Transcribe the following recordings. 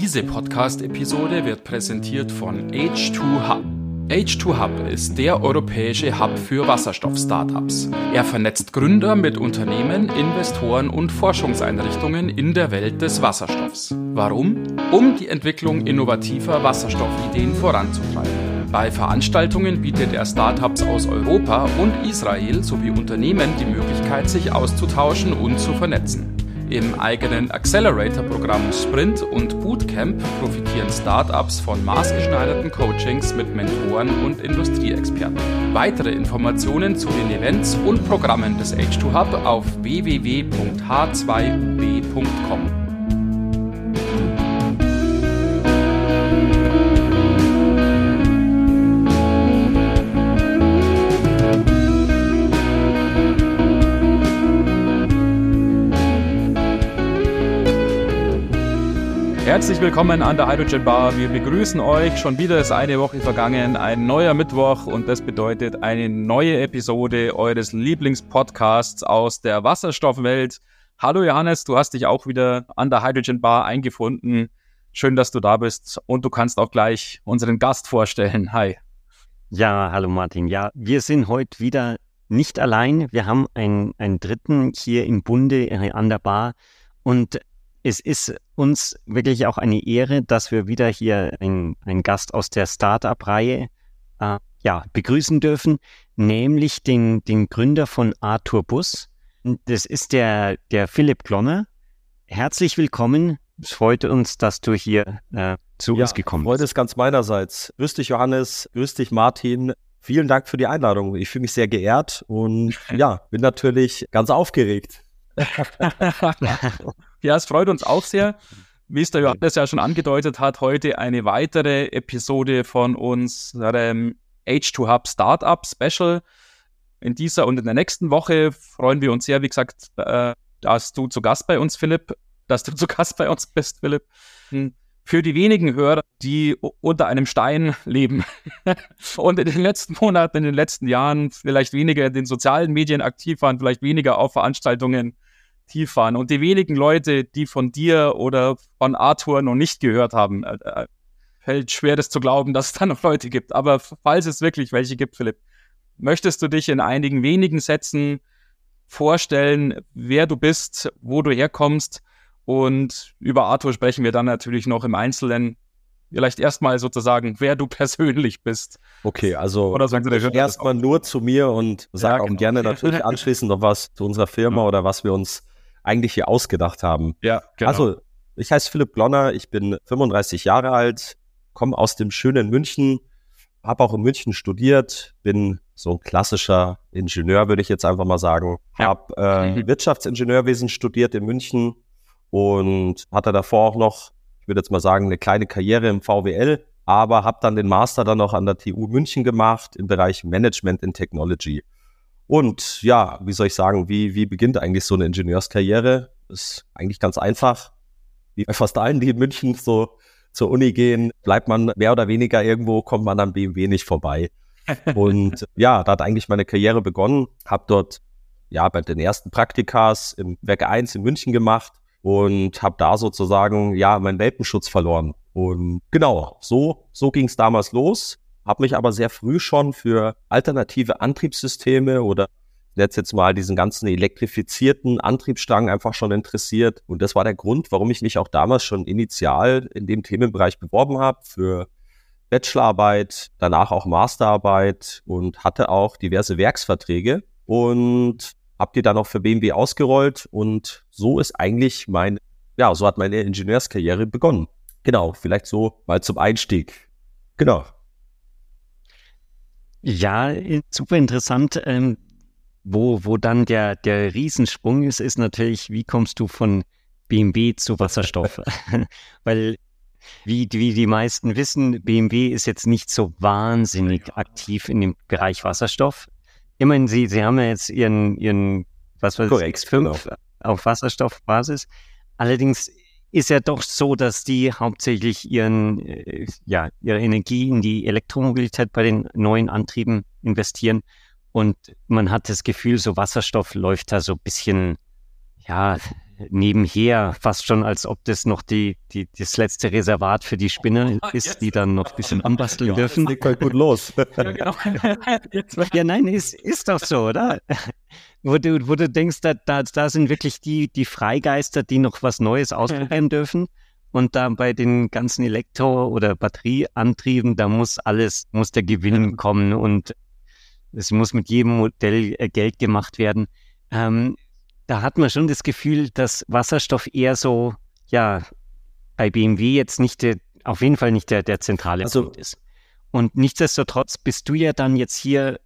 Diese Podcast-Episode wird präsentiert von H2Hub. H2Hub ist der europäische Hub für Wasserstoff-Startups. Er vernetzt Gründer mit Unternehmen, Investoren und Forschungseinrichtungen in der Welt des Wasserstoffs. Warum? Um die Entwicklung innovativer Wasserstoffideen voranzutreiben. Bei Veranstaltungen bietet er Startups aus Europa und Israel sowie Unternehmen die Möglichkeit, sich auszutauschen und zu vernetzen. Im eigenen Accelerator-Programm Sprint und Bootcamp profitieren Startups von maßgeschneiderten Coachings mit Mentoren und Industrieexperten. Weitere Informationen zu den Events und Programmen des H2 Hub auf www.h2ub.com. Herzlich willkommen an der Hydrogen Bar. Wir begrüßen euch. Schon wieder ist eine Woche vergangen, ein neuer Mittwoch und das bedeutet eine neue Episode eures Lieblingspodcasts aus der Wasserstoffwelt. Hallo Johannes, du hast dich auch wieder an der Hydrogen Bar eingefunden. Schön, dass du da bist und du kannst auch gleich unseren Gast vorstellen. Hi. Ja, hallo Martin. Ja, wir sind heute wieder nicht allein. Wir haben einen, einen Dritten hier im Bunde an der Bar und es ist uns wirklich auch eine Ehre, dass wir wieder hier einen Gast aus der Startup-Reihe äh, ja, begrüßen dürfen, nämlich den, den Gründer von Arthur Bus. Das ist der, der Philipp Glonner. Herzlich willkommen. Es freut uns, dass du hier äh, zu ja, uns gekommen bist. Freut ist ganz meinerseits. Grüß dich, Johannes. Grüß dich, Martin. Vielen Dank für die Einladung. Ich fühle mich sehr geehrt und ja, bin natürlich ganz aufgeregt. Ja, es freut uns auch sehr. Wie es der Johannes ja schon angedeutet hat, heute eine weitere Episode von unserem H2 Hub Startup Special. In dieser und in der nächsten Woche freuen wir uns sehr, wie gesagt, äh, dass du zu Gast bei uns, Philipp, dass du zu Gast bei uns bist, Philipp. Hm. Für die wenigen Hörer, die unter einem Stein leben und in den letzten Monaten, in den letzten Jahren vielleicht weniger in den sozialen Medien aktiv waren, vielleicht weniger auf Veranstaltungen tief waren. Und die wenigen Leute, die von dir oder von Arthur noch nicht gehört haben, äh, äh, fällt schwer, das zu glauben, dass es da noch Leute gibt. Aber falls es wirklich welche gibt, Philipp, möchtest du dich in einigen wenigen Sätzen vorstellen, wer du bist, wo du herkommst? Und über Arthur sprechen wir dann natürlich noch im Einzelnen. Vielleicht erstmal sozusagen, wer du persönlich bist. Okay, also oder sagen Sie, erstmal nur zu mir und sage ja, auch genau. gerne natürlich anschließend noch was zu unserer Firma mhm. oder was wir uns eigentlich hier ausgedacht haben. Ja, genau. Also, ich heiße Philipp Glonner, ich bin 35 Jahre alt, komme aus dem schönen München, habe auch in München studiert, bin so ein klassischer Ingenieur, würde ich jetzt einfach mal sagen. Ja. Habe äh, mhm. Wirtschaftsingenieurwesen studiert in München und hatte davor auch noch, ich würde jetzt mal sagen, eine kleine Karriere im VWL, aber habe dann den Master dann noch an der TU München gemacht im Bereich Management and Technology. Und ja, wie soll ich sagen, wie, wie beginnt eigentlich so eine Ingenieurskarriere? Ist eigentlich ganz einfach. Wie bei fast allen, die in München so zur Uni gehen, bleibt man mehr oder weniger irgendwo, kommt man an BMW nicht vorbei. Und ja, da hat eigentlich meine Karriere begonnen. Hab dort ja bei den ersten Praktikas im Werk 1 in München gemacht und habe da sozusagen ja meinen Welpenschutz verloren. Und genau, so so ging es damals los habe mich aber sehr früh schon für alternative Antriebssysteme oder jetzt jetzt mal diesen ganzen elektrifizierten Antriebsstangen einfach schon interessiert. Und das war der Grund, warum ich mich auch damals schon initial in dem Themenbereich beworben habe für Bachelorarbeit, danach auch Masterarbeit und hatte auch diverse Werksverträge und habe die dann auch für BMW ausgerollt und so ist eigentlich mein, ja, so hat meine Ingenieurskarriere begonnen. Genau, vielleicht so mal zum Einstieg. Genau. Ja, super interessant. Ähm, wo, wo dann der, der Riesensprung ist, ist natürlich, wie kommst du von BMW zu Wasserstoff? Weil, wie, wie die meisten wissen, BMW ist jetzt nicht so wahnsinnig aktiv in dem Bereich Wasserstoff. Immerhin, sie, sie haben ja jetzt ihren, ihren was weiß ich, X5 genau. auf Wasserstoffbasis. Allerdings ist ja doch so, dass die hauptsächlich ihren, äh, ja, ihre Energie in die Elektromobilität bei den neuen Antrieben investieren. Und man hat das Gefühl, so Wasserstoff läuft da so ein bisschen, ja, nebenher, fast schon, als ob das noch die, die, das letzte Reservat für die Spinner ah, ist, die dann noch ein bisschen anbasteln ja, dürfen. Das halt gut los. ja, genau. ja, nein, ist, ist doch so, oder? Wo du, wo du denkst, da, da, da sind wirklich die, die Freigeister, die noch was Neues ausprobieren dürfen. Und da bei den ganzen Elektro- oder Batterieantrieben, da muss alles, muss der Gewinn kommen und es muss mit jedem Modell äh, Geld gemacht werden. Ähm, da hat man schon das Gefühl, dass Wasserstoff eher so, ja, bei BMW jetzt nicht der, auf jeden Fall nicht der, der zentrale also, Punkt ist. Und nichtsdestotrotz bist du ja dann jetzt hier,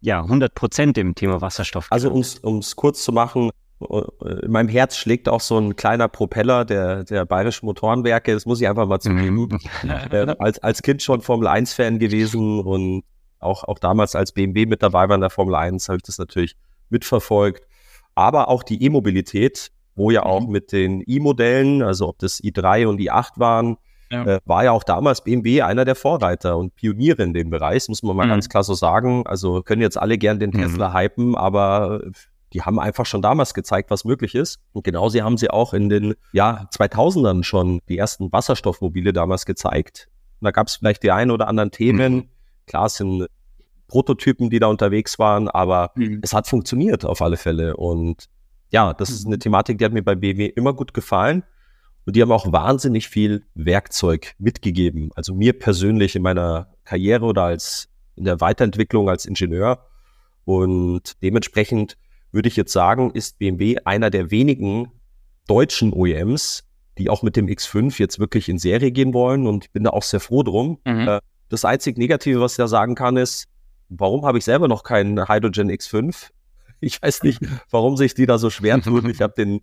ja, 100 Prozent im Thema Wasserstoff. Also, um es kurz zu machen, äh, in meinem Herz schlägt auch so ein kleiner Propeller der, der Bayerischen Motorenwerke. Das muss ich einfach mal zugeben. Mhm. äh, als, als Kind schon Formel 1-Fan gewesen und auch, auch damals als BMW mit dabei war in der Formel 1, habe ich das natürlich mitverfolgt aber auch die E-Mobilität, wo ja auch mhm. mit den E-Modellen, also ob das i3 und i8 waren, ja. Äh, war ja auch damals BMW einer der Vorreiter und Pioniere in dem Bereich, muss man mal mhm. ganz klar so sagen. Also können jetzt alle gern den Tesla mhm. hypen, aber die haben einfach schon damals gezeigt, was möglich ist. Und genauso haben sie auch in den ja, 2000ern schon die ersten Wasserstoffmobile damals gezeigt. Und da gab es vielleicht die ein oder anderen Themen. Mhm. Klar, es sind Prototypen, die da unterwegs waren, aber mhm. es hat funktioniert auf alle Fälle. Und ja, das ist eine mhm. Thematik, die hat mir bei BMW immer gut gefallen. Und die haben auch wahnsinnig viel Werkzeug mitgegeben. Also mir persönlich in meiner Karriere oder als in der Weiterentwicklung als Ingenieur. Und dementsprechend würde ich jetzt sagen, ist BMW einer der wenigen deutschen OEMs, die auch mit dem X5 jetzt wirklich in Serie gehen wollen. Und ich bin da auch sehr froh drum. Mhm. Äh, das einzig Negative, was ich da sagen kann, ist, warum habe ich selber noch keinen Hydrogen X5? Ich weiß nicht, warum sich die da so schwer tun. Ich habe den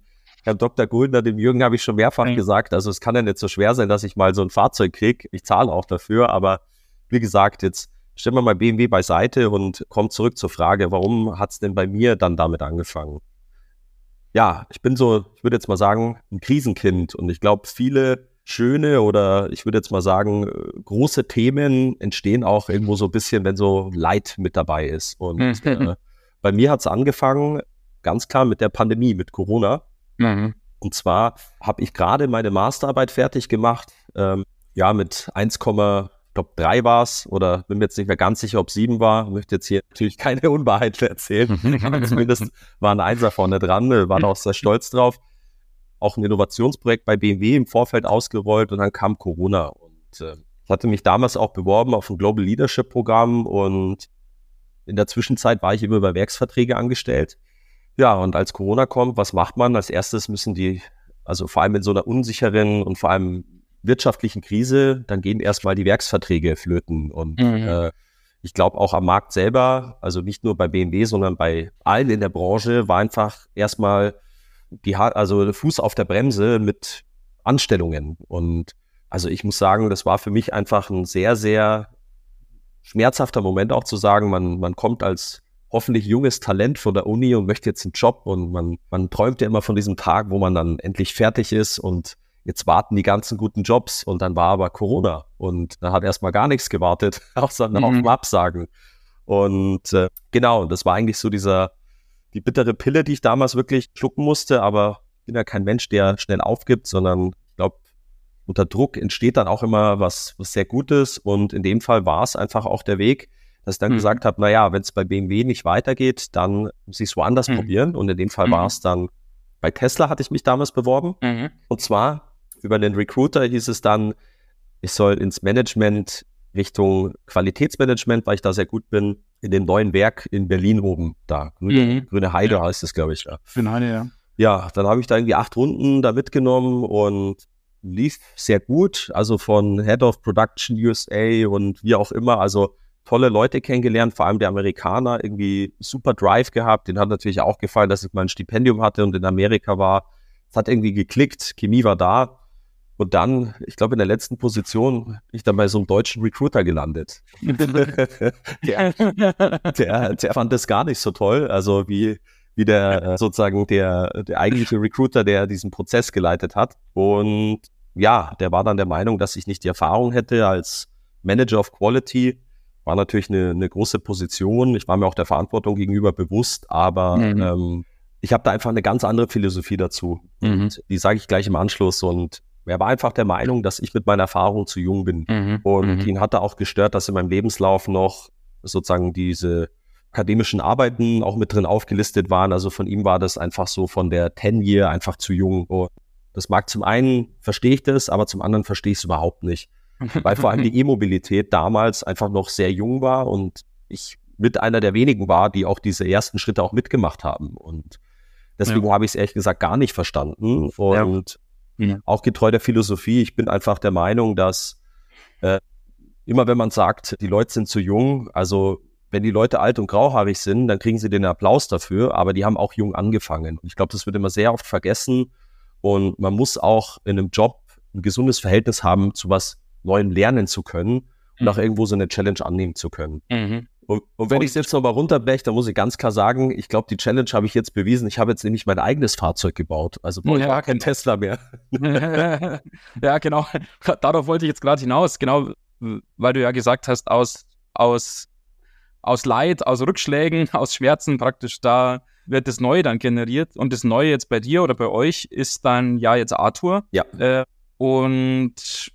Herrn Dr. Guldner, dem Jürgen, habe ich schon mehrfach mhm. gesagt, also es kann ja nicht so schwer sein, dass ich mal so ein Fahrzeug kriege. Ich zahle auch dafür, aber wie gesagt, jetzt stellen wir mal BMW beiseite und kommen zurück zur Frage, warum hat es denn bei mir dann damit angefangen? Ja, ich bin so, ich würde jetzt mal sagen, ein Krisenkind und ich glaube, viele schöne oder ich würde jetzt mal sagen, äh, große Themen entstehen auch irgendwo so ein bisschen, wenn so Leid mit dabei ist. Und äh, bei mir hat es angefangen, ganz klar mit der Pandemie, mit Corona. Mhm. Und zwar habe ich gerade meine Masterarbeit fertig gemacht, ähm, ja, mit 1, ich glaube 3 war es oder bin mir jetzt nicht mehr ganz sicher, ob 7 war. Ich möchte jetzt hier natürlich keine Unwahrheit erzählen. Zumindest war ein Einser vorne dran, war auch sehr stolz drauf auch ein Innovationsprojekt bei BMW im Vorfeld ausgerollt und dann kam Corona. Und äh, ich hatte mich damals auch beworben auf ein Global Leadership Programm und in der Zwischenzeit war ich immer über Werksverträge angestellt. Ja, und als Corona kommt, was macht man? Als erstes müssen die, also vor allem in so einer unsicheren und vor allem wirtschaftlichen Krise, dann gehen erstmal die Werksverträge flöten. Und mhm. äh, ich glaube auch am Markt selber, also nicht nur bei BMW, sondern bei allen in der Branche, war einfach erstmal die also Fuß auf der Bremse mit Anstellungen. Und also ich muss sagen, das war für mich einfach ein sehr, sehr schmerzhafter Moment auch zu sagen, man, man kommt als hoffentlich junges Talent von der Uni und möchte jetzt einen Job und man, man träumt ja immer von diesem Tag, wo man dann endlich fertig ist und jetzt warten die ganzen guten Jobs und dann war aber Corona und dann hat erstmal gar nichts gewartet, außer mhm. auf Absagen. Und äh, genau, das war eigentlich so dieser, die bittere Pille, die ich damals wirklich schlucken musste, aber ich bin ja kein Mensch, der schnell aufgibt, sondern ich glaube, unter Druck entsteht dann auch immer was, was sehr Gutes und in dem Fall war es einfach auch der Weg, dass ich dann mhm. gesagt habe, naja, wenn es bei BMW nicht weitergeht, dann muss ich es woanders mhm. probieren und in dem Fall mhm. war es dann, bei Tesla hatte ich mich damals beworben mhm. und zwar über den Recruiter hieß es dann, ich soll ins Management Richtung Qualitätsmanagement, weil ich da sehr gut bin, in dem neuen Werk in Berlin oben, da. Grüne, mhm. Grüne Heide ja. heißt es, glaube ich. Ja. Grüne Heide, ja. Ja, dann habe ich da irgendwie acht Runden da mitgenommen und lief sehr gut. Also von Head of Production USA und wie auch immer. Also tolle Leute kennengelernt, vor allem der Amerikaner, irgendwie super Drive gehabt. Den hat natürlich auch gefallen, dass ich mal ein Stipendium hatte und in Amerika war. Es hat irgendwie geklickt, Chemie war da. Und dann, ich glaube, in der letzten Position bin ich dann bei so einem deutschen Recruiter gelandet. der, der, der fand das gar nicht so toll. Also wie, wie der sozusagen der, der eigentliche Recruiter, der diesen Prozess geleitet hat. Und ja, der war dann der Meinung, dass ich nicht die Erfahrung hätte als Manager of Quality. War natürlich eine, eine große Position. Ich war mir auch der Verantwortung gegenüber bewusst, aber mhm. ähm, ich habe da einfach eine ganz andere Philosophie dazu. Mhm. Und die sage ich gleich im Anschluss. Und er war einfach der Meinung, dass ich mit meiner Erfahrung zu jung bin. Mhm. Und Mhm. ihn hat da auch gestört, dass in meinem Lebenslauf noch sozusagen diese akademischen Arbeiten auch mit drin aufgelistet waren. Also von ihm war das einfach so von der Ten-Year einfach zu jung. Und das mag zum einen, verstehe ich das, aber zum anderen verstehe ich es überhaupt nicht. Weil vor allem die E-Mobilität damals einfach noch sehr jung war und ich mit einer der wenigen war, die auch diese ersten Schritte auch mitgemacht haben. Und deswegen habe ich es ehrlich gesagt gar nicht verstanden. Und Ja. auch getreu der Philosophie, ich bin einfach der Meinung, dass äh, immer wenn man sagt, die Leute sind zu jung, also wenn die Leute alt und grauhaarig sind, dann kriegen sie den Applaus dafür, aber die haben auch jung angefangen. Und ich glaube, das wird immer sehr oft vergessen. Und man muss auch in einem Job ein gesundes Verhältnis haben, zu was Neuem lernen zu können und Mhm. auch irgendwo so eine Challenge annehmen zu können. Mhm. Und, und wenn ich es jetzt nochmal runterbreche, dann muss ich ganz klar sagen, ich glaube, die Challenge habe ich jetzt bewiesen. Ich habe jetzt nämlich mein eigenes Fahrzeug gebaut. Also brauche ich Ja, auch kein genau. Tesla mehr. ja, genau. Darauf wollte ich jetzt gerade hinaus. Genau, weil du ja gesagt hast, aus, aus, aus Leid, aus Rückschlägen, aus Schmerzen praktisch, da wird das Neue dann generiert. Und das Neue jetzt bei dir oder bei euch ist dann ja jetzt Arthur. Ja. Äh, und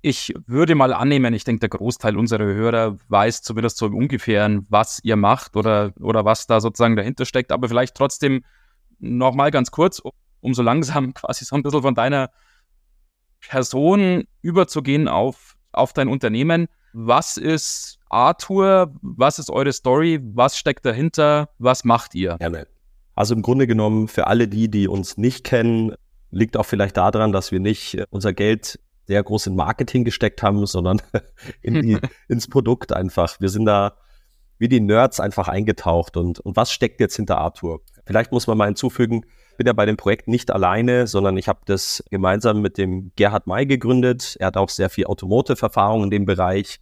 ich würde mal annehmen, ich denke, der Großteil unserer Hörer weiß zumindest so im Ungefähren, was ihr macht oder, oder was da sozusagen dahinter steckt. Aber vielleicht trotzdem nochmal ganz kurz, um so langsam quasi so ein bisschen von deiner Person überzugehen auf, auf dein Unternehmen. Was ist Arthur? Was ist eure Story? Was steckt dahinter? Was macht ihr? Gerne. Also im Grunde genommen, für alle die, die uns nicht kennen, liegt auch vielleicht daran, dass wir nicht unser Geld sehr groß in Marketing gesteckt haben, sondern in die, ins Produkt einfach. Wir sind da wie die Nerds einfach eingetaucht. Und, und was steckt jetzt hinter Arthur? Vielleicht muss man mal hinzufügen, ich bin ja bei dem Projekt nicht alleine, sondern ich habe das gemeinsam mit dem Gerhard May gegründet. Er hat auch sehr viel Automotive-Erfahrung in dem Bereich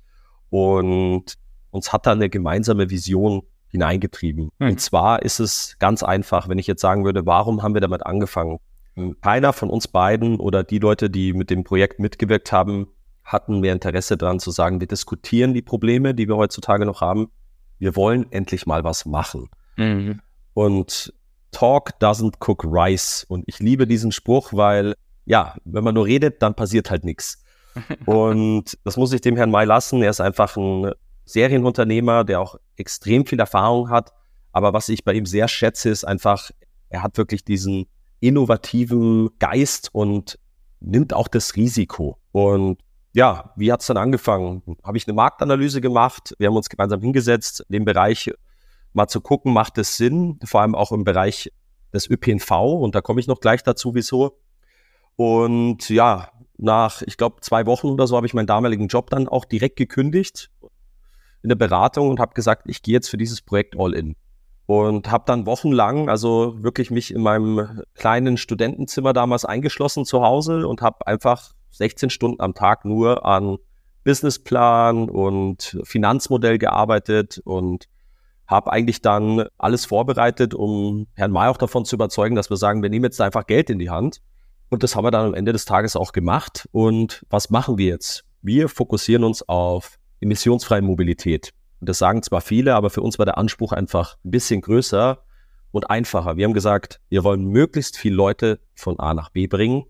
und uns hat da eine gemeinsame Vision hineingetrieben. Hm. Und zwar ist es ganz einfach, wenn ich jetzt sagen würde, warum haben wir damit angefangen? Keiner von uns beiden oder die Leute, die mit dem Projekt mitgewirkt haben, hatten mehr Interesse daran zu sagen, wir diskutieren die Probleme, die wir heutzutage noch haben. Wir wollen endlich mal was machen. Mhm. Und Talk doesn't cook rice. Und ich liebe diesen Spruch, weil, ja, wenn man nur redet, dann passiert halt nichts. Und das muss ich dem Herrn May lassen. Er ist einfach ein Serienunternehmer, der auch extrem viel Erfahrung hat. Aber was ich bei ihm sehr schätze, ist einfach, er hat wirklich diesen innovativen Geist und nimmt auch das Risiko. Und ja, wie hat's dann angefangen? Habe ich eine Marktanalyse gemacht. Wir haben uns gemeinsam hingesetzt, in dem Bereich mal zu gucken, macht es Sinn, vor allem auch im Bereich des ÖPNV. Und da komme ich noch gleich dazu, wieso. Und ja, nach, ich glaube, zwei Wochen oder so habe ich meinen damaligen Job dann auch direkt gekündigt in der Beratung und habe gesagt, ich gehe jetzt für dieses Projekt all in. Und habe dann wochenlang, also wirklich mich in meinem kleinen Studentenzimmer damals eingeschlossen zu Hause und habe einfach 16 Stunden am Tag nur an Businessplan und Finanzmodell gearbeitet und habe eigentlich dann alles vorbereitet, um Herrn May auch davon zu überzeugen, dass wir sagen, wir nehmen jetzt einfach Geld in die Hand. Und das haben wir dann am Ende des Tages auch gemacht. Und was machen wir jetzt? Wir fokussieren uns auf emissionsfreie Mobilität. Das sagen zwar viele, aber für uns war der Anspruch einfach ein bisschen größer und einfacher. Wir haben gesagt, wir wollen möglichst viele Leute von A nach B bringen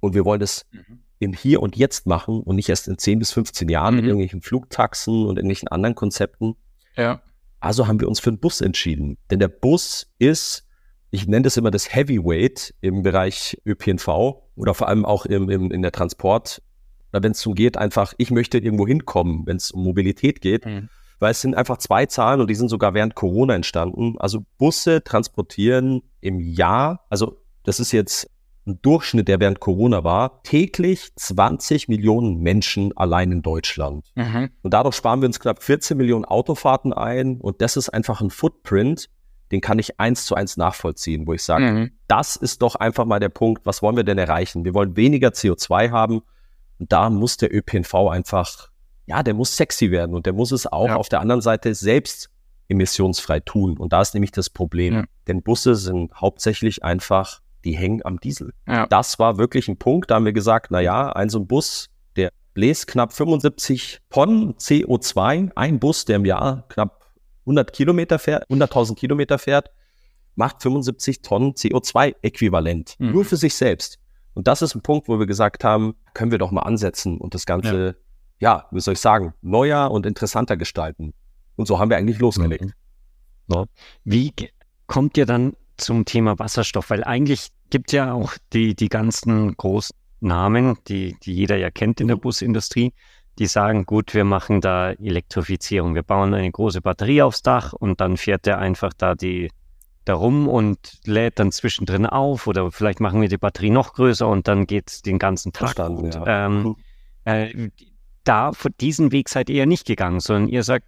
und wir wollen das Mhm. im Hier und Jetzt machen und nicht erst in 10 bis 15 Jahren mit Mhm. irgendwelchen Flugtaxen und irgendwelchen anderen Konzepten. Ja. Also haben wir uns für einen Bus entschieden. Denn der Bus ist, ich nenne das immer das Heavyweight im Bereich ÖPNV oder vor allem auch im, im, in der Transport. Oder wenn es darum geht, einfach, ich möchte irgendwo hinkommen, wenn es um Mobilität geht. Mhm. Weil es sind einfach zwei Zahlen und die sind sogar während Corona entstanden. Also Busse transportieren im Jahr, also das ist jetzt ein Durchschnitt, der während Corona war, täglich 20 Millionen Menschen allein in Deutschland. Mhm. Und dadurch sparen wir uns knapp 14 Millionen Autofahrten ein. Und das ist einfach ein Footprint, den kann ich eins zu eins nachvollziehen, wo ich sage, Mhm. das ist doch einfach mal der Punkt, was wollen wir denn erreichen? Wir wollen weniger CO2 haben. Und da muss der ÖPNV einfach, ja, der muss sexy werden und der muss es auch Ja. auf der anderen Seite selbst emissionsfrei tun. Und da ist nämlich das Problem. Ja. Denn Busse sind hauptsächlich einfach, die hängen am Diesel. Ja. Das war wirklich ein Punkt, da haben wir gesagt, na ja, ein so ein Bus, der bläst knapp 75 Tonnen CO2, ein Bus, der im Jahr knapp 100 Kilometer fährt, 100.000 Kilometer fährt, macht 75 Tonnen CO2-Äquivalent, mhm. nur für sich selbst. Und das ist ein Punkt, wo wir gesagt haben, können wir doch mal ansetzen und das Ganze, ja, ja wie soll ich sagen, neuer und interessanter gestalten. Und so haben wir eigentlich losgelegt. Mhm. So. Wie kommt ihr dann zum Thema Wasserstoff? Weil eigentlich gibt ja auch die, die ganzen großen Namen, die, die jeder ja kennt in der mhm. Busindustrie, die sagen, gut, wir machen da Elektrifizierung. Wir bauen eine große Batterie aufs Dach und dann fährt der einfach da die da rum und lädt dann zwischendrin auf oder vielleicht machen wir die Batterie noch größer und dann geht es den ganzen Tag. Verstanden, und, ja. ähm, äh, da, diesen Weg seid ihr ja nicht gegangen, sondern ihr sagt,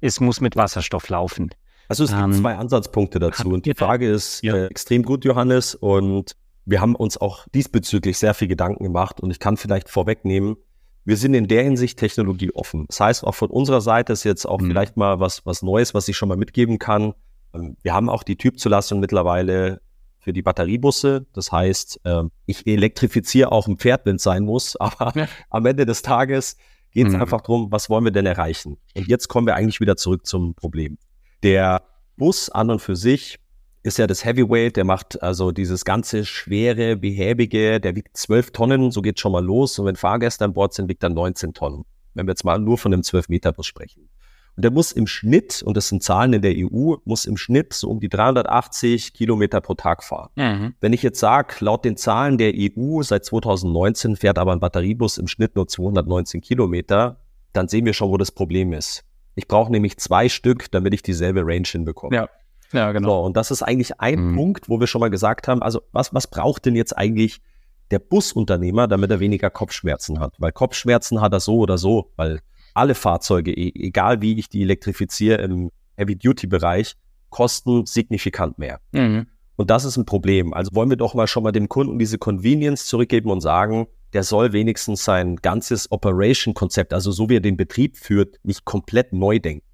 es muss mit Wasserstoff laufen. Also es gibt ähm, zwei Ansatzpunkte dazu und die Frage ist ja. äh, extrem gut, Johannes, und wir haben uns auch diesbezüglich sehr viel Gedanken gemacht und ich kann vielleicht vorwegnehmen, wir sind in der Hinsicht technologieoffen. Das heißt, auch von unserer Seite ist jetzt auch mhm. vielleicht mal was, was Neues, was ich schon mal mitgeben kann. Ähm, wir haben auch die Typzulassung mittlerweile für die Batteriebusse. Das heißt, ähm, ich elektrifiziere auch ein Pferd, wenn es sein muss, aber ja. am Ende des Tages geht es mhm. einfach darum, was wollen wir denn erreichen? Und jetzt kommen wir eigentlich wieder zurück zum Problem. Der Bus an und für sich ist ja das Heavyweight, der macht also dieses ganze schwere, behäbige, der wiegt 12 Tonnen, so geht schon mal los. Und wenn Fahrgäste an Bord sind, wiegt er 19 Tonnen. Wenn wir jetzt mal nur von einem 12-Meter-Bus sprechen. Und der muss im Schnitt, und das sind Zahlen in der EU, muss im Schnitt so um die 380 Kilometer pro Tag fahren. Mhm. Wenn ich jetzt sage, laut den Zahlen der EU seit 2019 fährt aber ein Batteriebus im Schnitt nur 219 Kilometer, dann sehen wir schon, wo das Problem ist. Ich brauche nämlich zwei Stück, damit ich dieselbe Range hinbekomme. Ja. Ja, genau. So, und das ist eigentlich ein mhm. Punkt, wo wir schon mal gesagt haben, also was, was braucht denn jetzt eigentlich der Busunternehmer, damit er weniger Kopfschmerzen hat? Weil Kopfschmerzen hat er so oder so, weil alle Fahrzeuge, e, egal wie ich die elektrifiziere im Heavy-Duty-Bereich, kosten signifikant mehr. Mhm. Und das ist ein Problem. Also wollen wir doch mal schon mal dem Kunden diese Convenience zurückgeben und sagen, der soll wenigstens sein ganzes Operation-Konzept, also so wie er den Betrieb führt, nicht komplett neu denken.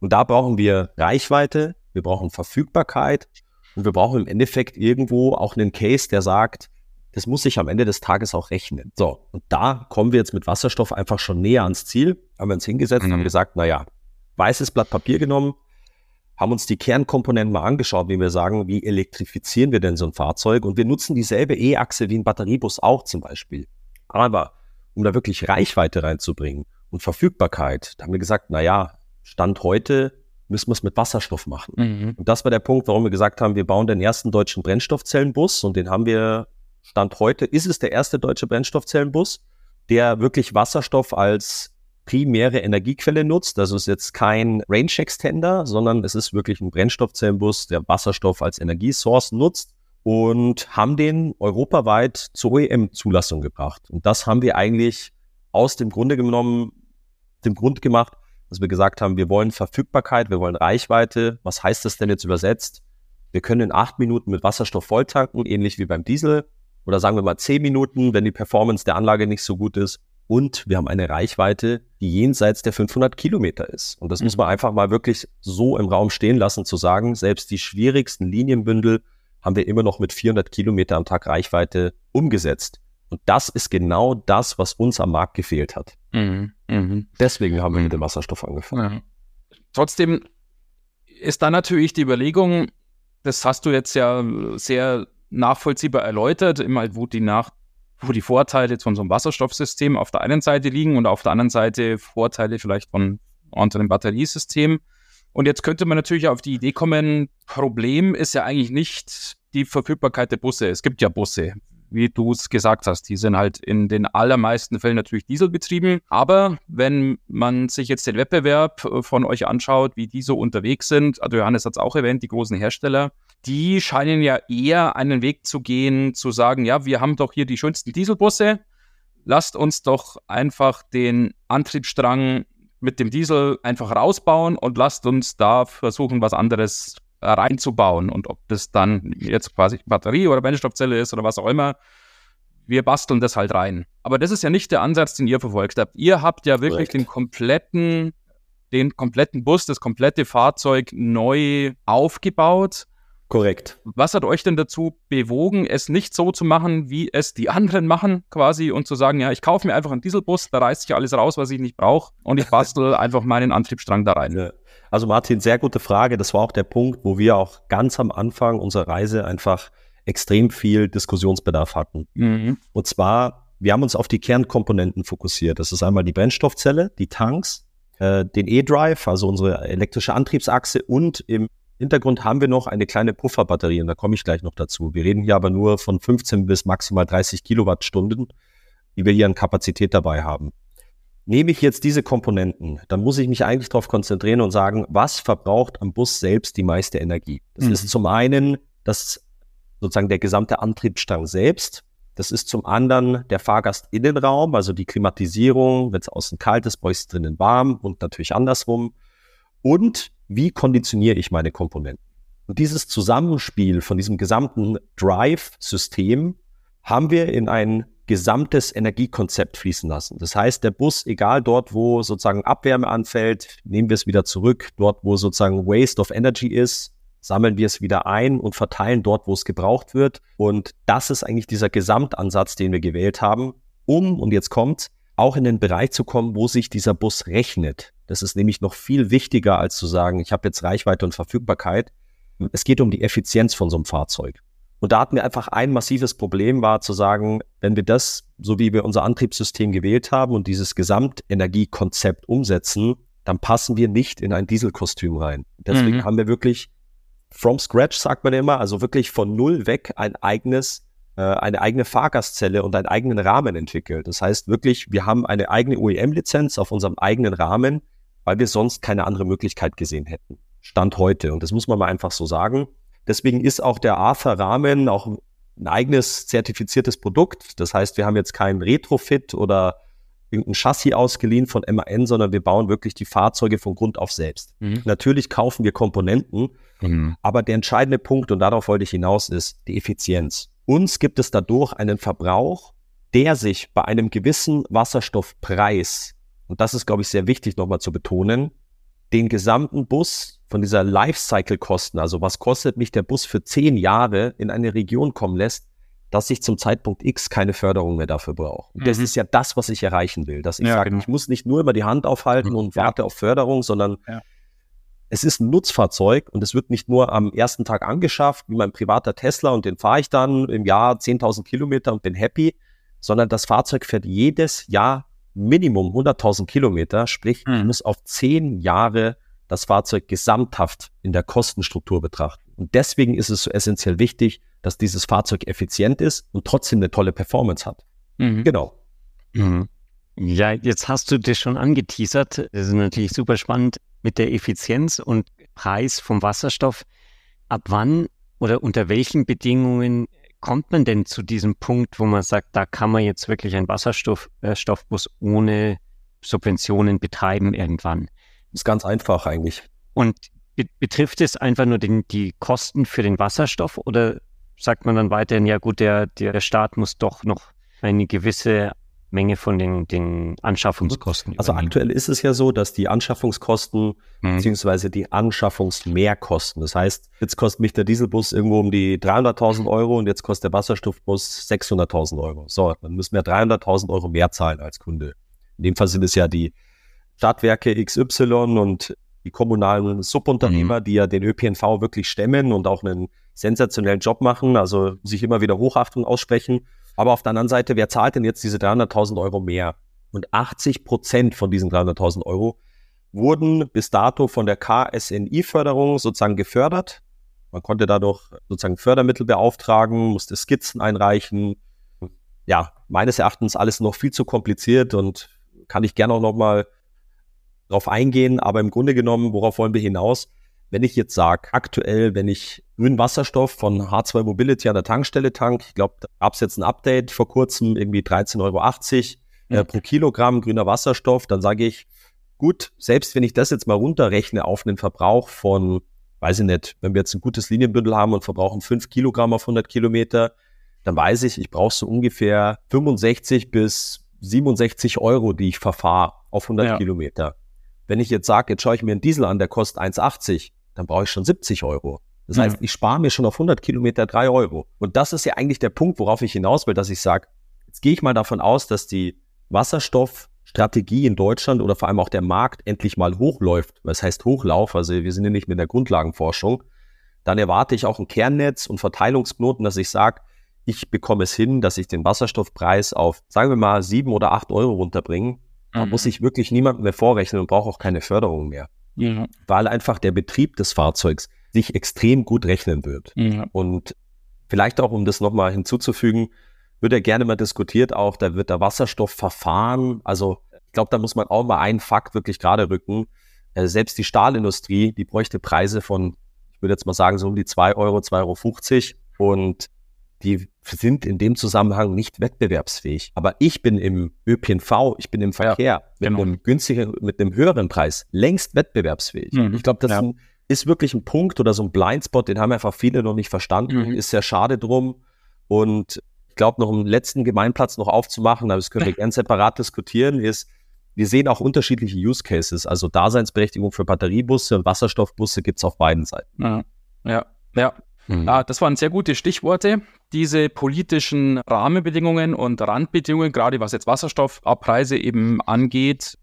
Und da brauchen wir Reichweite, wir brauchen Verfügbarkeit und wir brauchen im Endeffekt irgendwo auch einen Case, der sagt, das muss sich am Ende des Tages auch rechnen. So, und da kommen wir jetzt mit Wasserstoff einfach schon näher ans Ziel. Haben wir uns hingesetzt mhm. und haben gesagt, naja, weißes Blatt Papier genommen, haben uns die Kernkomponenten mal angeschaut, wie wir sagen, wie elektrifizieren wir denn so ein Fahrzeug? Und wir nutzen dieselbe E-Achse wie ein Batteriebus auch zum Beispiel. Aber um da wirklich Reichweite reinzubringen und Verfügbarkeit, da haben wir gesagt, naja, Stand heute müssen wir es mit Wasserstoff machen. Mhm. Und das war der Punkt, warum wir gesagt haben, wir bauen den ersten deutschen Brennstoffzellenbus und den haben wir, Stand heute, ist es der erste deutsche Brennstoffzellenbus, der wirklich Wasserstoff als primäre Energiequelle nutzt. Also es ist jetzt kein Range Extender, sondern es ist wirklich ein Brennstoffzellenbus, der Wasserstoff als Energiesource nutzt und haben den europaweit zur OEM-Zulassung gebracht. Und das haben wir eigentlich aus dem Grunde genommen, dem Grund gemacht, dass wir gesagt haben, wir wollen Verfügbarkeit, wir wollen Reichweite. Was heißt das denn jetzt übersetzt? Wir können in acht Minuten mit Wasserstoff volltanken, ähnlich wie beim Diesel. Oder sagen wir mal zehn Minuten, wenn die Performance der Anlage nicht so gut ist. Und wir haben eine Reichweite, die jenseits der 500 Kilometer ist. Und das mhm. muss man einfach mal wirklich so im Raum stehen lassen, zu sagen, selbst die schwierigsten Linienbündel haben wir immer noch mit 400 Kilometer am Tag Reichweite umgesetzt. Und das ist genau das, was uns am Markt gefehlt hat. Mhm. Mhm. Deswegen haben wir mit dem Wasserstoff angefangen. Trotzdem ist da natürlich die Überlegung, das hast du jetzt ja sehr nachvollziehbar erläutert, immer halt, wo die nach wo die Vorteile von so einem Wasserstoffsystem auf der einen Seite liegen und auf der anderen Seite Vorteile vielleicht von einem Batteriesystem. Und jetzt könnte man natürlich auf die Idee kommen, Problem ist ja eigentlich nicht die Verfügbarkeit der Busse. Es gibt ja Busse wie du es gesagt hast, die sind halt in den allermeisten Fällen natürlich dieselbetrieben. Aber wenn man sich jetzt den Wettbewerb äh, von euch anschaut, wie die so unterwegs sind, also Johannes hat es auch erwähnt, die großen Hersteller, die scheinen ja eher einen Weg zu gehen, zu sagen, ja, wir haben doch hier die schönsten Dieselbusse, lasst uns doch einfach den Antriebsstrang mit dem Diesel einfach rausbauen und lasst uns da versuchen, was anderes reinzubauen. Und ob das dann jetzt quasi Batterie oder Brennstoffzelle ist oder was auch immer, wir basteln das halt rein. Aber das ist ja nicht der Ansatz, den ihr verfolgt habt. Ihr habt ja wirklich Correct. den kompletten, den kompletten Bus, das komplette Fahrzeug neu aufgebaut. Korrekt. Was hat euch denn dazu bewogen, es nicht so zu machen, wie es die anderen machen, quasi, und zu sagen, ja, ich kaufe mir einfach einen Dieselbus, da reißt sich alles raus, was ich nicht brauche, und ich bastel einfach meinen Antriebsstrang da rein? Ja. Also Martin, sehr gute Frage. Das war auch der Punkt, wo wir auch ganz am Anfang unserer Reise einfach extrem viel Diskussionsbedarf hatten. Mhm. Und zwar, wir haben uns auf die Kernkomponenten fokussiert. Das ist einmal die Brennstoffzelle, die Tanks, äh, den E-Drive, also unsere elektrische Antriebsachse und im Hintergrund haben wir noch eine kleine Pufferbatterie und da komme ich gleich noch dazu. Wir reden hier aber nur von 15 bis maximal 30 Kilowattstunden, die wir hier an Kapazität dabei haben. Nehme ich jetzt diese Komponenten, dann muss ich mich eigentlich darauf konzentrieren und sagen, was verbraucht am Bus selbst die meiste Energie? Das mhm. ist zum einen das sozusagen der gesamte Antriebsstrang selbst. Das ist zum anderen der Fahrgastinnenraum, also die Klimatisierung. Wenn es außen kalt ist, ich es drinnen warm und natürlich andersrum. Und wie konditioniere ich meine Komponenten? Und dieses Zusammenspiel von diesem gesamten Drive-System haben wir in ein gesamtes Energiekonzept fließen lassen. Das heißt, der Bus, egal dort, wo sozusagen Abwärme anfällt, nehmen wir es wieder zurück. Dort, wo sozusagen Waste of Energy ist, sammeln wir es wieder ein und verteilen dort, wo es gebraucht wird. Und das ist eigentlich dieser Gesamtansatz, den wir gewählt haben, um, und jetzt kommt, auch in den Bereich zu kommen, wo sich dieser Bus rechnet. Das ist nämlich noch viel wichtiger, als zu sagen, ich habe jetzt Reichweite und Verfügbarkeit. Es geht um die Effizienz von so einem Fahrzeug. Und da hatten wir einfach ein massives Problem, war zu sagen, wenn wir das, so wie wir unser Antriebssystem gewählt haben und dieses Gesamtenergiekonzept umsetzen, dann passen wir nicht in ein Dieselkostüm rein. Deswegen mhm. haben wir wirklich from scratch, sagt man immer, also wirklich von null weg ein eigenes äh, eine eigene Fahrgastzelle und einen eigenen Rahmen entwickelt. Das heißt wirklich, wir haben eine eigene OEM-Lizenz auf unserem eigenen Rahmen, weil wir sonst keine andere Möglichkeit gesehen hätten. Stand heute. Und das muss man mal einfach so sagen. Deswegen ist auch der Arthur-Rahmen auch ein eigenes zertifiziertes Produkt. Das heißt, wir haben jetzt keinen Retrofit oder irgendein Chassis ausgeliehen von MAN, sondern wir bauen wirklich die Fahrzeuge von Grund auf selbst. Mhm. Natürlich kaufen wir Komponenten, mhm. aber der entscheidende Punkt, und darauf wollte ich hinaus, ist die Effizienz. Uns gibt es dadurch einen Verbrauch, der sich bei einem gewissen Wasserstoffpreis, und das ist, glaube ich, sehr wichtig nochmal zu betonen, den gesamten Bus von dieser Lifecycle-Kosten, also was kostet mich der Bus für zehn Jahre in eine Region kommen lässt, dass ich zum Zeitpunkt X keine Förderung mehr dafür brauche. Und das mhm. ist ja das, was ich erreichen will, dass ich ja, sage, genau. ich muss nicht nur immer die Hand aufhalten mhm. und warte auf Förderung, sondern ja es ist ein Nutzfahrzeug und es wird nicht nur am ersten Tag angeschafft, wie mein privater Tesla und den fahre ich dann im Jahr 10.000 Kilometer und bin happy, sondern das Fahrzeug fährt jedes Jahr Minimum 100.000 Kilometer, sprich, mhm. ich muss auf zehn Jahre das Fahrzeug gesamthaft in der Kostenstruktur betrachten. Und deswegen ist es so essentiell wichtig, dass dieses Fahrzeug effizient ist und trotzdem eine tolle Performance hat. Mhm. Genau. Mhm. Ja, jetzt hast du das schon angeteasert. Das ist natürlich super spannend mit der Effizienz und Preis vom Wasserstoff. Ab wann oder unter welchen Bedingungen kommt man denn zu diesem Punkt, wo man sagt, da kann man jetzt wirklich einen Wasserstoffbus äh, ohne Subventionen betreiben irgendwann? Das ist ganz einfach eigentlich. Und be betrifft es einfach nur den, die Kosten für den Wasserstoff oder sagt man dann weiterhin, ja gut, der, der Staat muss doch noch eine gewisse Menge von den, den Anschaffungskosten. Also übernehmen. aktuell ist es ja so, dass die Anschaffungskosten mhm. beziehungsweise die Anschaffungsmehrkosten, das heißt, jetzt kostet mich der Dieselbus irgendwo um die 300.000 Euro und jetzt kostet der Wasserstoffbus 600.000 Euro. So, dann müssen wir 300.000 Euro mehr zahlen als Kunde. In dem Fall sind es ja die Stadtwerke XY und die kommunalen Subunternehmer, mhm. die ja den ÖPNV wirklich stemmen und auch einen sensationellen Job machen, also sich immer wieder Hochachtung aussprechen. Aber auf der anderen Seite, wer zahlt denn jetzt diese 300.000 Euro mehr? Und 80 Prozent von diesen 300.000 Euro wurden bis dato von der KSNI-Förderung sozusagen gefördert. Man konnte dadurch sozusagen Fördermittel beauftragen, musste Skizzen einreichen. Ja, meines Erachtens alles noch viel zu kompliziert und kann ich gerne auch nochmal drauf eingehen. Aber im Grunde genommen, worauf wollen wir hinaus? Wenn ich jetzt sage, aktuell, wenn ich grünen Wasserstoff von H2 Mobility an der Tankstelle tank, ich glaube, da gab es jetzt ein Update vor kurzem, irgendwie 13,80 Euro äh, pro Kilogramm grüner Wasserstoff, dann sage ich, gut, selbst wenn ich das jetzt mal runterrechne auf einen Verbrauch von, weiß ich nicht, wenn wir jetzt ein gutes Linienbündel haben und verbrauchen 5 Kilogramm auf 100 Kilometer, dann weiß ich, ich brauche so ungefähr 65 bis 67 Euro, die ich verfahre auf 100 ja. Kilometer. Wenn ich jetzt sage, jetzt schaue ich mir einen Diesel an, der kostet 1,80, dann brauche ich schon 70 Euro. Das heißt, ich spare mir schon auf 100 Kilometer drei Euro. Und das ist ja eigentlich der Punkt, worauf ich hinaus will, dass ich sage, jetzt gehe ich mal davon aus, dass die Wasserstoffstrategie in Deutschland oder vor allem auch der Markt endlich mal hochläuft. Was heißt Hochlauf? Also wir sind ja nicht mit der Grundlagenforschung. Dann erwarte ich auch ein Kernnetz und Verteilungsknoten, dass ich sage, ich bekomme es hin, dass ich den Wasserstoffpreis auf, sagen wir mal, sieben oder acht Euro runterbringe. Da mhm. muss ich wirklich niemandem mehr vorrechnen und brauche auch keine Förderung mehr. Ja. Weil einfach der Betrieb des Fahrzeugs sich extrem gut rechnen wird. Ja. Und vielleicht auch, um das nochmal hinzuzufügen, wird ja gerne mal diskutiert, auch da wird der Wasserstoffverfahren, also ich glaube, da muss man auch mal einen Fakt wirklich gerade rücken. Äh, selbst die Stahlindustrie, die bräuchte Preise von, ich würde jetzt mal sagen, so um die zwei Euro, 2,50 Euro. Und die sind in dem Zusammenhang nicht wettbewerbsfähig. Aber ich bin im ÖPNV, ich bin im Verkehr ja, mit genau. einem günstigen, mit einem höheren Preis längst wettbewerbsfähig. Mhm. Ich glaube, das ja. ist wirklich ein Punkt oder so ein Blindspot, den haben einfach viele noch nicht verstanden. Mhm. Ist sehr schade drum. Und ich glaube, noch einen letzten Gemeinplatz noch aufzumachen, aber das können wir gerne separat diskutieren, ist, wir sehen auch unterschiedliche Use Cases. Also Daseinsberechtigung für Batteriebusse und Wasserstoffbusse gibt es auf beiden Seiten. Ja, ja, ja. Mhm. Ja, das waren sehr gute Stichworte. Diese politischen Rahmenbedingungen und Randbedingungen, gerade was jetzt Wasserstoffpreise eben angeht,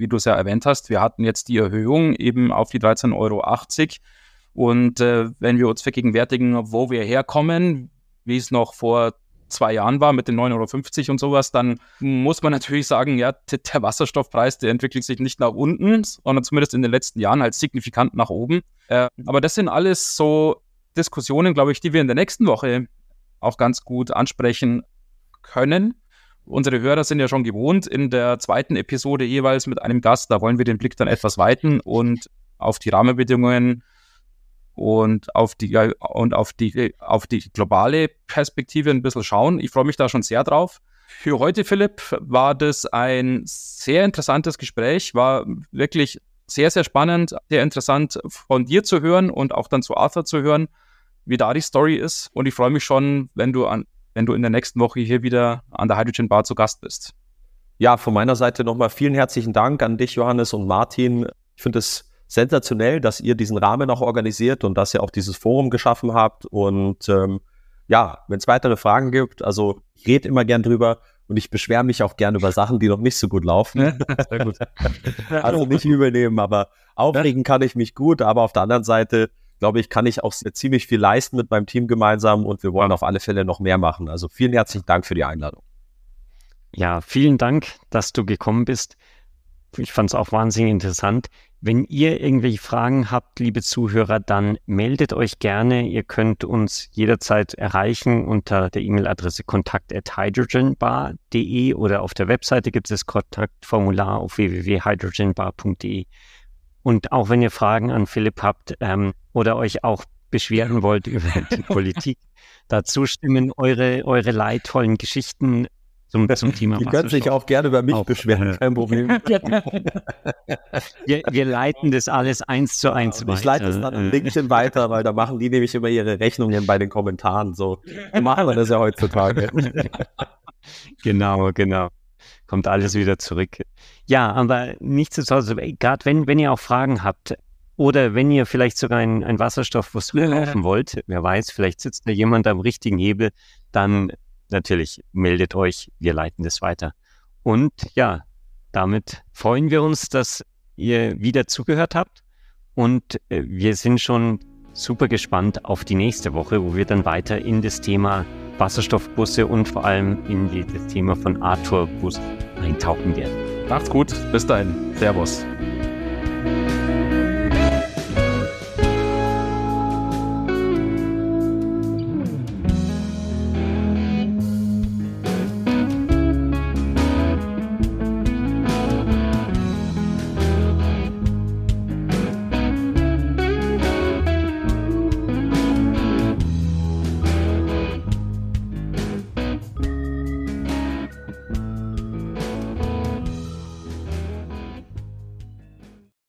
wie du es ja erwähnt hast, wir hatten jetzt die Erhöhung eben auf die 13,80 Euro. Und äh, wenn wir uns vergegenwärtigen, wo wir herkommen, wie es noch vor zwei Jahren war mit den 9,50 Euro und sowas, dann muss man natürlich sagen, ja, der Wasserstoffpreis, der entwickelt sich nicht nach unten, sondern zumindest in den letzten Jahren halt signifikant nach oben. Äh, aber das sind alles so Diskussionen, glaube ich, die wir in der nächsten Woche auch ganz gut ansprechen können. Unsere Hörer sind ja schon gewohnt in der zweiten Episode jeweils mit einem Gast. Da wollen wir den Blick dann etwas weiten und auf die Rahmenbedingungen und auf die und auf die auf die globale Perspektive ein bisschen schauen. Ich freue mich da schon sehr drauf. Für heute, Philipp, war das ein sehr interessantes Gespräch, war wirklich sehr, sehr spannend, sehr interessant von dir zu hören und auch dann zu Arthur zu hören, wie da die Story ist. Und ich freue mich schon, wenn du an, wenn du in der nächsten Woche hier wieder an der Hydrogen Bar zu Gast bist. Ja, von meiner Seite nochmal vielen herzlichen Dank an dich, Johannes und Martin. Ich finde es sensationell, dass ihr diesen Rahmen auch organisiert und dass ihr auch dieses Forum geschaffen habt. Und ähm, ja, wenn es weitere Fragen gibt, also ich rede immer gern drüber und ich beschwere mich auch gern über Sachen, die noch nicht so gut laufen. Sehr gut. also nicht übernehmen, aber aufregen kann ich mich gut, aber auf der anderen Seite glaube ich, kann ich auch ziemlich viel leisten mit meinem Team gemeinsam und wir wollen auf alle Fälle noch mehr machen. Also vielen herzlichen Dank für die Einladung. Ja, vielen Dank, dass du gekommen bist. Ich fand es auch wahnsinnig interessant. Wenn ihr irgendwelche Fragen habt, liebe Zuhörer, dann meldet euch gerne. Ihr könnt uns jederzeit erreichen unter der E-Mail-Adresse kontakt@hydrogenbar.de oder auf der Webseite gibt es das Kontaktformular auf www.hydrogenbar.de. Und auch wenn ihr Fragen an Philipp habt ähm, oder euch auch beschweren wollt über die Politik, dazu stimmen eure, eure leidvollen Geschichten zum, zum Thema Die können sich auch gerne über mich auch, beschweren, kein Problem. wir, wir, leiten das alles eins zu eins weiter. Ich leite es dann an LinkedIn weiter, weil da machen die nämlich immer ihre Rechnungen bei den Kommentaren. So machen wir das ja heutzutage. genau, genau. Kommt alles wieder zurück. Ja, aber nichtsdestotrotz, gerade wenn, wenn ihr auch Fragen habt, oder wenn ihr vielleicht sogar ein, ein Wasserstoffbus kaufen wollt, wer weiß, vielleicht sitzt da jemand am richtigen Hebel, dann natürlich meldet euch, wir leiten das weiter. Und ja, damit freuen wir uns, dass ihr wieder zugehört habt und äh, wir sind schon super gespannt auf die nächste Woche, wo wir dann weiter in das Thema Wasserstoffbusse und vor allem in das Thema von Arthur Bus eintauchen werden. Macht's gut, bis dahin. Servus.